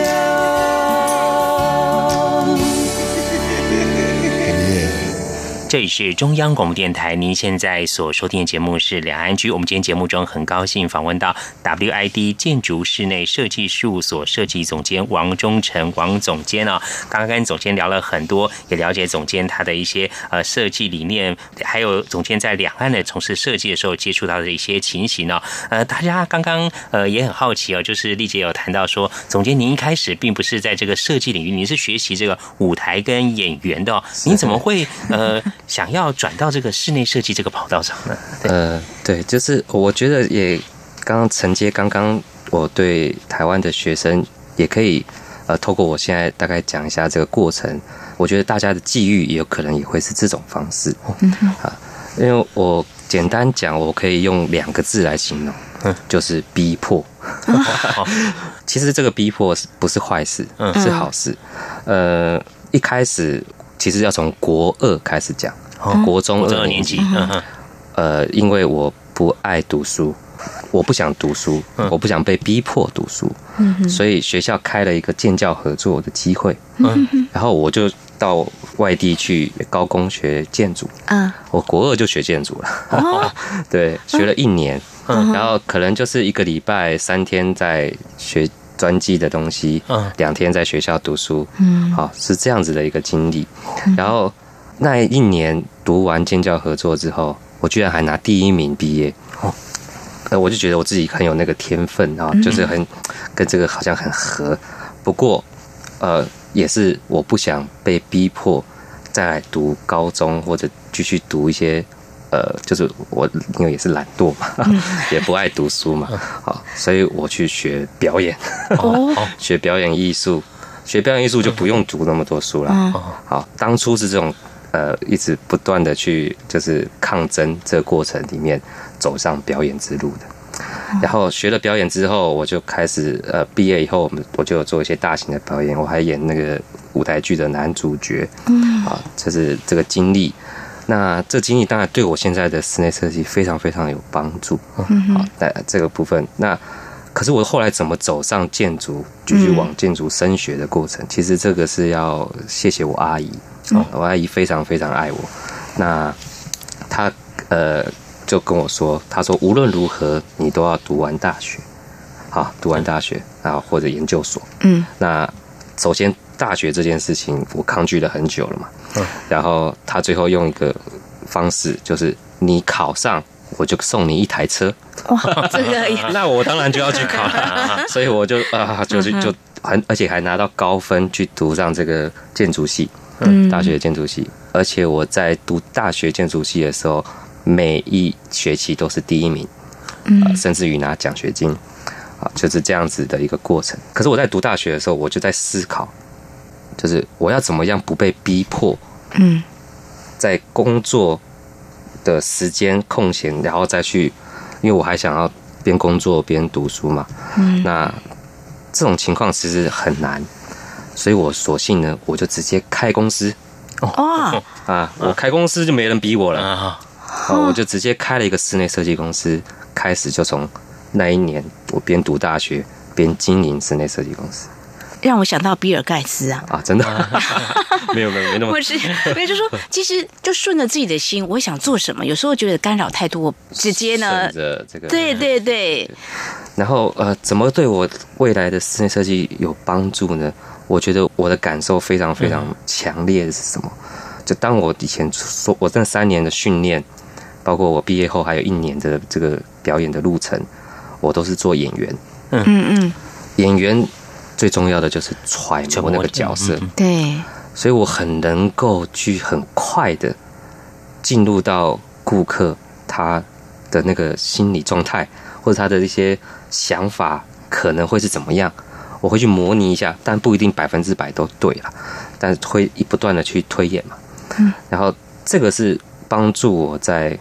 这里是中央广播电台，您现在所收听的节目是两岸居。我们今天节目中很高兴访问到 WID 建筑室内设计事务所设计总监王忠成王总监啊。刚刚跟总监聊了很多，也了解总监他的一些呃设计理念，还有总监在两岸的从事设计的时候接触到的一些情形呢。呃，大家刚刚呃也很好奇哦，就是丽姐有谈到说，总监您一开始并不是在这个设计领域，您是学习这个舞台跟演员的，您怎么会呃？想要转到这个室内设计这个跑道上呢？呃，对，就是我觉得也刚刚承接刚刚我对台湾的学生也可以呃，透过我现在大概讲一下这个过程，我觉得大家的际遇也有可能也会是这种方式啊，因为我简单讲，我可以用两个字来形容，就是逼迫。其实这个逼迫是不是坏事？是好事。呃，一开始。其实要从国二开始讲，国中二年级。呃，因为我不爱读书，我不想读书，我不想被逼迫读书，所以学校开了一个建教合作的机会，然后我就到外地去高工学建筑。嗯，我国二就学建筑了，对，学了一年，然后可能就是一个礼拜三天在学。专辑的东西，嗯，两天在学校读书，嗯，好是这样子的一个经历。然后那一年读完建教合作之后，我居然还拿第一名毕业，哦，呃，我就觉得我自己很有那个天分啊，就是很跟这个好像很合。不过，呃，也是我不想被逼迫再来读高中或者继续读一些。呃，就是我因为也是懒惰嘛，也不爱读书嘛，好，所以我去学表演，哦，学表演艺术，学表演艺术就不用读那么多书了。好，当初是这种呃，一直不断的去就是抗争这个过程里面走上表演之路的。然后学了表演之后，我就开始呃，毕业以后我们我就有做一些大型的表演，我还演那个舞台剧的男主角，嗯，啊，这是这个经历。那这经历当然对我现在的室内设计非常非常有帮助，嗯好，那这个部分。那可是我后来怎么走上建筑，继续往建筑升学的过程？其实这个是要谢谢我阿姨，哦我阿姨非常非常爱我。那她呃就跟我说，她说无论如何你都要读完大学，好，读完大学然后或者研究所。嗯，那首先。大学这件事情，我抗拒了很久了嘛。嗯。然后他最后用一个方式，就是你考上，我就送你一台车。哇，这个 那我当然就要去考了。所以我就啊，就是就很，而且还拿到高分去读上这个建筑系，嗯，大学建筑系。而且我在读大学建筑系的时候，每一学期都是第一名，嗯，甚至于拿奖学金，啊，就是这样子的一个过程。可是我在读大学的时候，我就在思考。就是我要怎么样不被逼迫？嗯，在工作的时间空闲，然后再去，因为我还想要边工作边读书嘛。嗯，那这种情况其实很难，所以我索性呢，我就直接开公司。哦 啊，我开公司就没人逼我了啊！我就直接开了一个室内设计公司，开始就从那一年，我边读大学边经营室内设计公司。让我想到比尔盖茨啊！啊，真的 没有没有没那么，不是，没有，就说其实就顺着自己的心，我想做什么，有时候觉得干扰太多，直接呢，这个，对对对。然后呃，怎么对我未来的室内设计有帮助呢？我觉得我的感受非常非常强烈的是什么？就当我以前说我这三年的训练，包括我毕业后还有一年的这个表演的路程，我都是做演员。嗯嗯嗯，演员。最重要的就是揣摩那个角色，对，所以我很能够去很快的进入到顾客他的那个心理状态，或者他的一些想法可能会是怎么样，我会去模拟一下，但不一定百分之百都对了，但是会一不断的去推演嘛，嗯，然后这个是帮助我在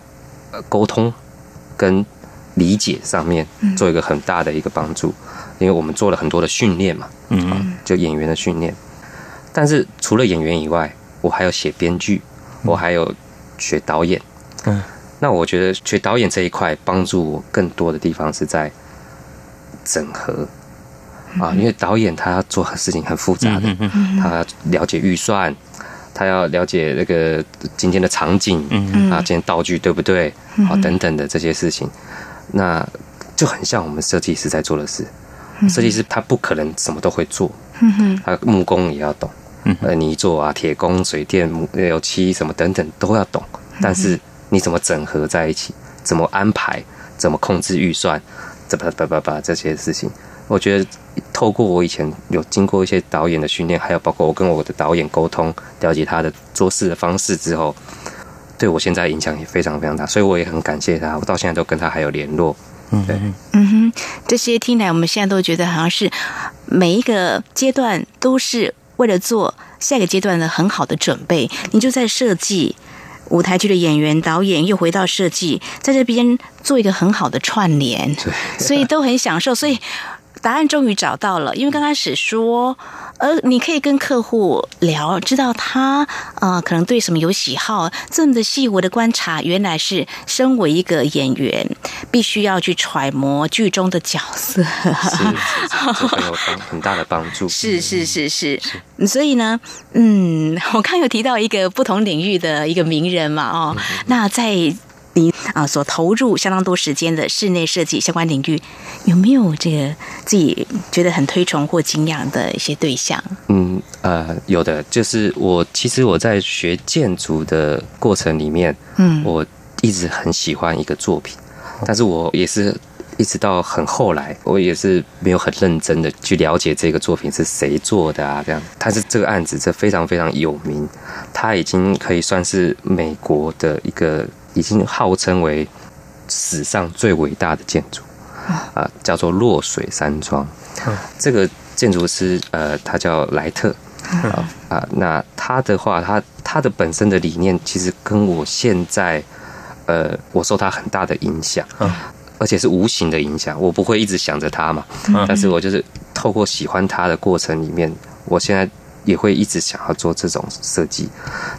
沟通跟理解上面做一个很大的一个帮助。因为我们做了很多的训练嘛，嗯，就演员的训练。但是除了演员以外，我还要写编剧，我还有学导演。嗯，那我觉得学导演这一块帮助我更多的地方是在整合啊，因为导演他做事情很复杂的，他了解预算，他要了解那个今天的场景，嗯啊，今天道具对不对？啊，等等的这些事情，那就很像我们设计师在做的事。设计师他不可能什么都会做，他木工也要懂，呃，泥做啊、铁工、水电、油漆什么等等都要懂。但是你怎么整合在一起？怎么安排？怎么控制预算？怎么叭叭叭这些事情？我觉得透过我以前有经过一些导演的训练，还有包括我跟我的导演沟通，了解他的做事的方式之后，对我现在影响也非常非常大，所以我也很感谢他，我到现在都跟他还有联络。嗯，对，嗯哼，这些听来我们现在都觉得好像是每一个阶段都是为了做下一个阶段的很好的准备，你就在设计。舞台剧的演员、导演又回到设计，在这边做一个很好的串联，所以都很享受。所以答案终于找到了，因为刚开始说。呃你可以跟客户聊，知道他呃可能对什么有喜好，这么的细微的观察，原来是身为一个演员，必须要去揣摩剧中的角色，是很有帮很大的帮助。是是是是，所以呢，嗯，我刚有提到一个不同领域的一个名人嘛，哦，那在。你啊，所投入相当多时间的室内设计相关领域，有没有这个自己觉得很推崇或敬仰的一些对象？嗯呃，有的，就是我其实我在学建筑的过程里面，嗯，我一直很喜欢一个作品，但是我也是一直到很后来，我也是没有很认真的去了解这个作品是谁做的啊，这样。但是这个案子这非常非常有名，它已经可以算是美国的一个。已经号称为史上最伟大的建筑啊，叫做落水山庄。这个建筑师呃，他叫莱特啊啊。那他的话，他他的本身的理念其实跟我现在呃，我受他很大的影响，而且是无形的影响。我不会一直想着他嘛，但是我就是透过喜欢他的过程里面，我现在也会一直想要做这种设计，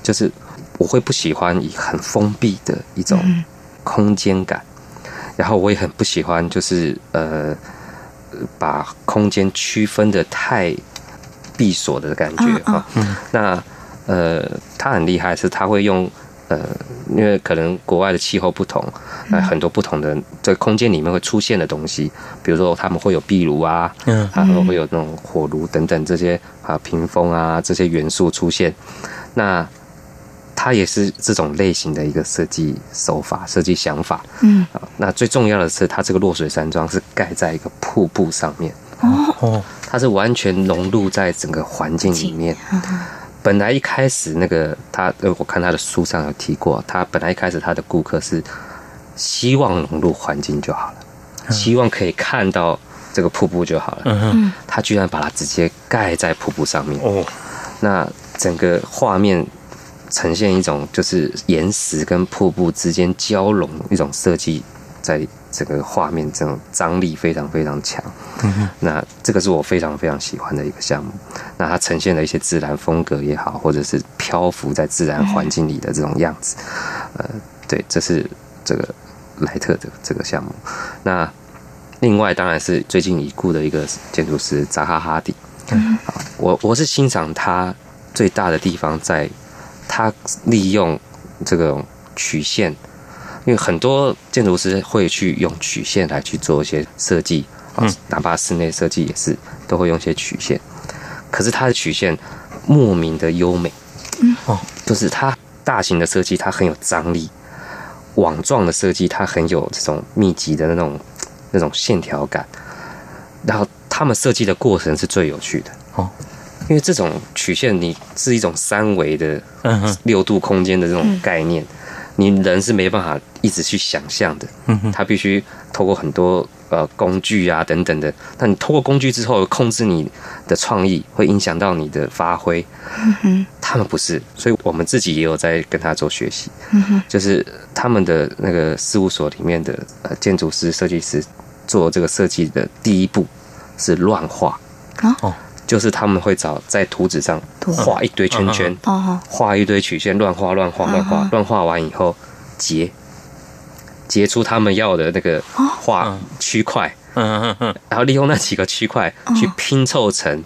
就是。我会不喜欢以很封闭的一种空间感，然后我也很不喜欢就是呃把空间区分的太闭锁的感觉哈。那呃，他很厉害，是他会用呃，因为可能国外的气候不同，那很多不同的在空间里面会出现的东西，比如说他们会有壁炉啊，嗯，然后会有那种火炉等等这些啊屏风啊这些元素出现，那。它也是这种类型的一个设计手法、设计想法。嗯，啊，那最重要的是，它这个落水山庄是盖在一个瀑布上面。哦，它是完全融入在整个环境里面。本来一开始那个他，呃，我看他的书上有提过，他本来一开始他的顾客是希望融入环境就好了，希望可以看到这个瀑布就好了。嗯他居然把它直接盖在瀑布上面。哦，那整个画面。呈现一种就是岩石跟瀑布之间交融一种设计，在整个画面这种张力非常非常强。那这个是我非常非常喜欢的一个项目。那它呈现了一些自然风格也好，或者是漂浮在自然环境里的这种样子。呃，对，这是这个莱特的这个项目。那另外当然是最近已故的一个建筑师扎哈哈迪。好，我我是欣赏他最大的地方在。他利用这个曲线，因为很多建筑师会去用曲线来去做一些设计，嗯，哪怕室内设计也是都会用一些曲线。可是它的曲线莫名的优美，嗯，哦，就是它大型的设计它很有张力，网状的设计它很有这种密集的那种那种线条感，然后他们设计的过程是最有趣的，哦。因为这种曲线，你是一种三维的六度空间的这种概念，你人是没办法一直去想象的。嗯它必须透过很多呃工具啊等等的。但你透过工具之后，控制你的创意，会影响到你的发挥。嗯他们不是，所以我们自己也有在跟他做学习。嗯就是他们的那个事务所里面的呃建筑师、设计师做这个设计的第一步是乱画。哦。就是他们会找在图纸上画一堆圈圈，画一堆曲线，乱画乱画乱画，乱画完以后截截出他们要的那个画区块，然后利用那几个区块去拼凑成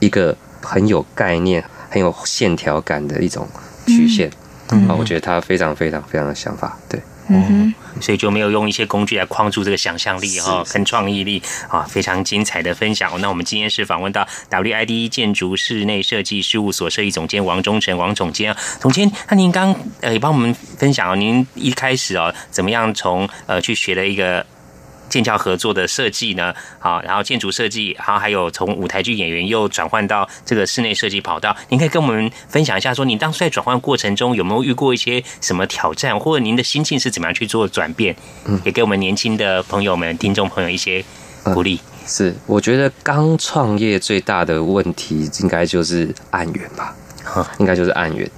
一个很有概念、很有线条感的一种曲线。啊，我觉得他非常非常非常的想法，对。嗯，所以就没有用一些工具来框住这个想象力哈，跟创意力啊，非常精彩的分享。那我们今天是访问到 WID 建筑室内设计事务所设计总监王忠成王总监，总监，那您刚呃也帮我们分享哦，您一开始哦怎么样从呃去学了一个。建教合作的设计呢，好，然后建筑设计，好，还有从舞台剧演员又转换到这个室内设计跑道，您可以跟我们分享一下，说您当初在转换过程中有没有遇过一些什么挑战，或者您的心境是怎么样去做转变？嗯，也给我们年轻的朋友们、听众朋友一些鼓励。是，我觉得刚创业最大的问题应该就是案源吧，应该就是案源。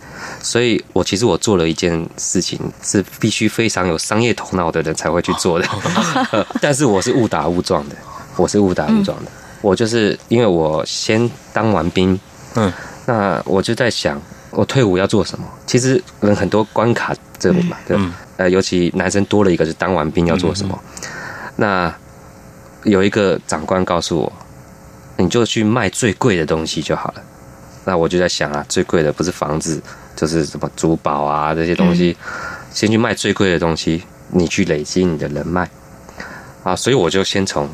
所以，我其实我做了一件事情，是必须非常有商业头脑的人才会去做的。但是我是误打误撞的，我是误打误撞的。我就是因为我先当完兵，嗯，那我就在想，我退伍要做什么？其实人很多关卡这里嘛，对，呃，尤其男生多了一个是当完兵要做什么。那有一个长官告诉我，你就去卖最贵的东西就好了。那我就在想啊，最贵的不是房子。就是什么珠宝啊这些东西，先去卖最贵的东西，你去累积你的人脉。啊，所以我就先从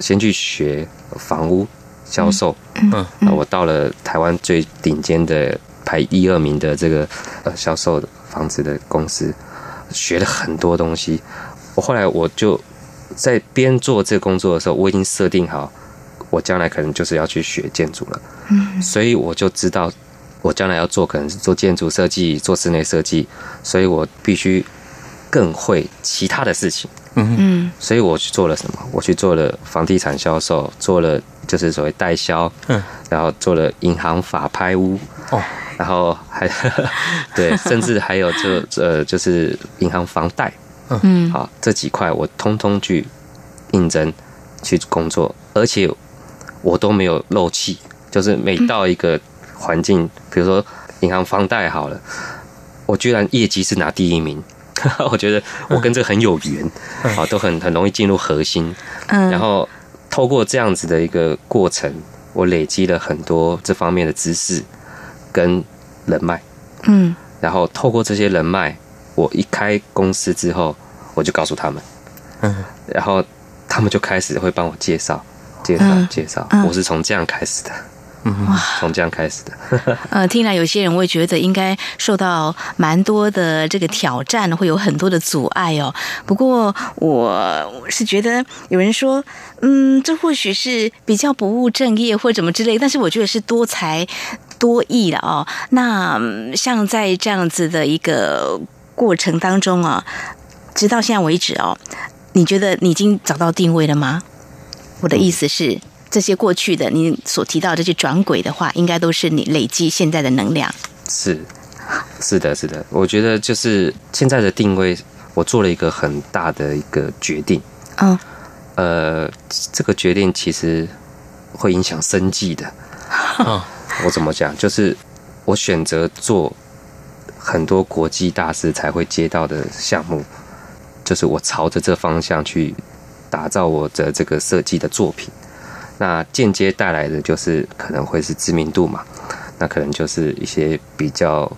先去学房屋销售，嗯，那我到了台湾最顶尖的排一二名的这个呃销售房子的公司，学了很多东西。我后来我就在边做这个工作的时候，我已经设定好，我将来可能就是要去学建筑了，嗯，所以我就知道。我将来要做可能是做建筑设计、做室内设计，所以我必须更会其他的事情。嗯嗯，所以我去做了什么？我去做了房地产销售，做了就是所谓代销，嗯，然后做了银行法拍屋，哦，然后还 对，甚至还有就呃就是银行房贷，嗯，好这几块我通通去应征去工作，而且我都没有漏气，就是每到一个。环境，比如说银行放贷好了，我居然业绩是拿第一名，我觉得我跟这个很有缘，啊，都很很容易进入核心。嗯，然后透过这样子的一个过程，我累积了很多这方面的知识跟人脉。嗯，然后透过这些人脉，我一开公司之后，我就告诉他们，嗯，然后他们就开始会帮我介绍、介绍、介绍，我是从这样开始的。哇，从这样开始的。呃，听来有些人会觉得应该受到蛮多的这个挑战，会有很多的阻碍哦。不过我是觉得有人说，嗯，这或许是比较不务正业或怎么之类，但是我觉得是多才多艺了哦。那像在这样子的一个过程当中啊，直到现在为止哦，你觉得你已经找到定位了吗？我的意思是。这些过去的你所提到这些转轨的话，应该都是你累积现在的能量。是，是的，是的。我觉得就是现在的定位，我做了一个很大的一个决定。嗯，呃，这个决定其实会影响生计的。我怎么讲？就是我选择做很多国际大师才会接到的项目，就是我朝着这方向去打造我的这个设计的作品。那间接带来的就是可能会是知名度嘛，那可能就是一些比较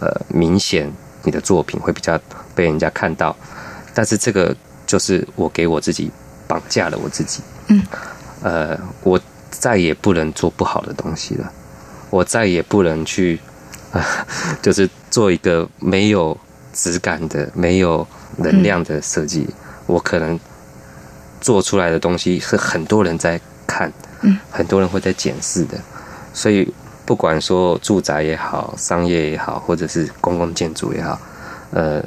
呃明显，你的作品会比较被人家看到，但是这个就是我给我自己绑架了我自己，嗯，呃，我再也不能做不好的东西了，我再也不能去啊，就是做一个没有质感的、没有能量的设计，我可能做出来的东西是很多人在。看，嗯，很多人会在检视的，所以不管说住宅也好，商业也好，或者是公共建筑也好，呃，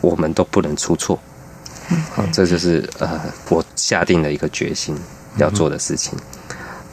我们都不能出错，嗯，好，这就是呃我下定了一个决心要做的事情，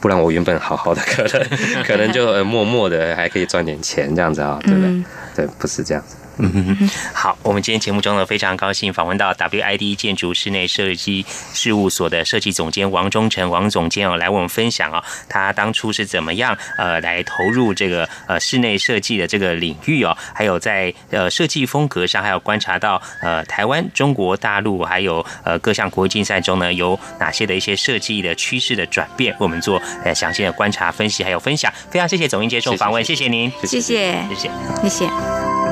不然我原本好好的，可能 可能就默默的还可以赚点钱这样子啊，对不对？对，不是这样子。嗯，好，我们今天节目中呢，非常高兴访问到 WID 建筑室内设计事务所的设计总监王忠成王总监哦，来我们分享哦，他当初是怎么样呃来投入这个呃室内设计的这个领域哦，还有在呃设计风格上，还有观察到呃台湾、中国大陆还有呃各项国际竞赛中呢，有哪些的一些设计的趋势的转变，我们做呃详细的观察分析还有分享。非常谢谢总监接受访问，谢谢您，谢谢，谢谢，谢谢。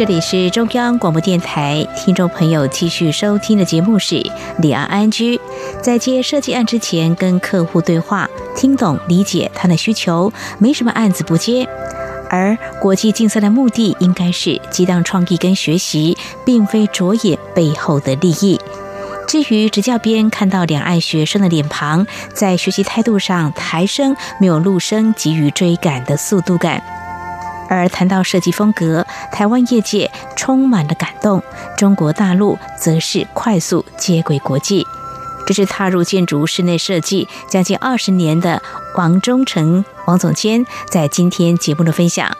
这里是中央广播电台，听众朋友继续收听的节目是李安安居。在接设计案之前，跟客户对话，听懂理解他的需求，没什么案子不接。而国际竞赛的目的，应该是激荡创意跟学习，并非着眼背后的利益。至于执教编看到两岸学生的脸庞，在学习态度上抬升，没有陆生急于追赶的速度感。而谈到设计风格，台湾业界充满了感动，中国大陆则是快速接轨国际。这是踏入建筑室内设计将近二十年的王忠成王总监在今天节目的分享。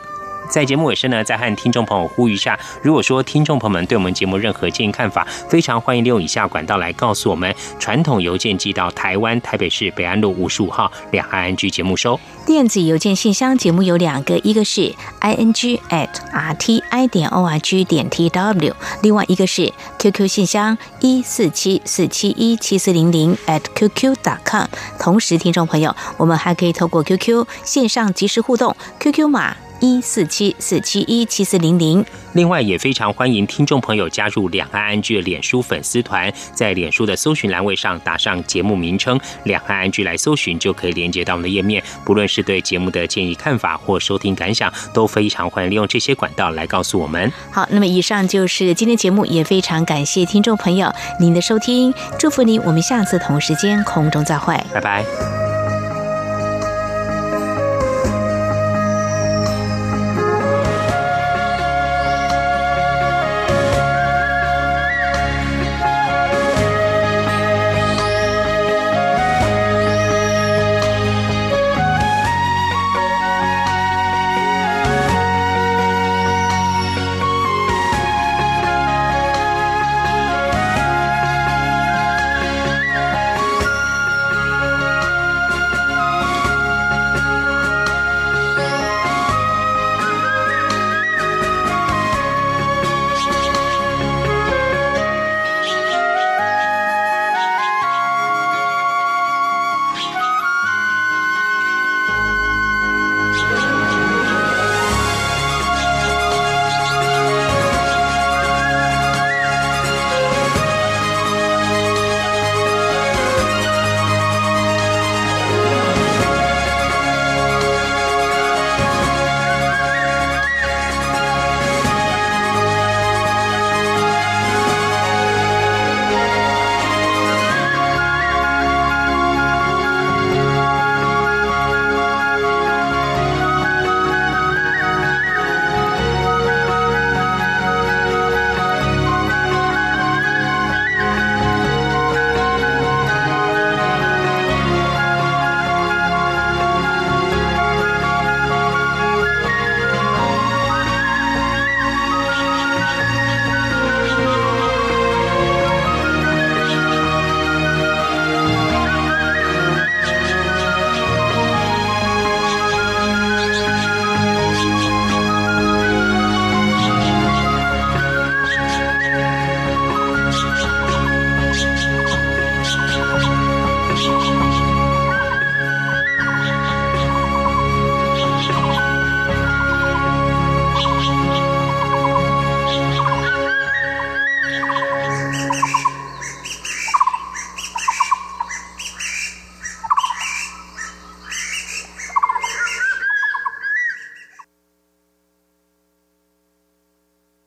在节目尾声呢，再和听众朋友呼吁一下：如果说听众朋友们对我们节目任何建议看法，非常欢迎利用以下管道来告诉我们。传统邮件寄到台湾台北市北安路五十五号两岸安居节目收。电子邮件信箱节目有两个，一个是 i n g at r t i 点 o r g 点 t w，另外一个是 Q Q 信箱一四七四七一七四零零 at q q dot com。同时，听众朋友，我们还可以透过 Q Q 线上即时互动，Q Q 码。一四七四七一七四零零。另外，也非常欢迎听众朋友加入两岸安居的脸书粉丝团，在脸书的搜寻栏位上打上节目名称“两岸安居”来搜寻，就可以连接到我们的页面。不论是对节目的建议、看法或收听感想，都非常欢迎利用这些管道来告诉我们。好，那么以上就是今天节目，也非常感谢听众朋友您的收听，祝福您，我们下次同时间空中再会，拜拜。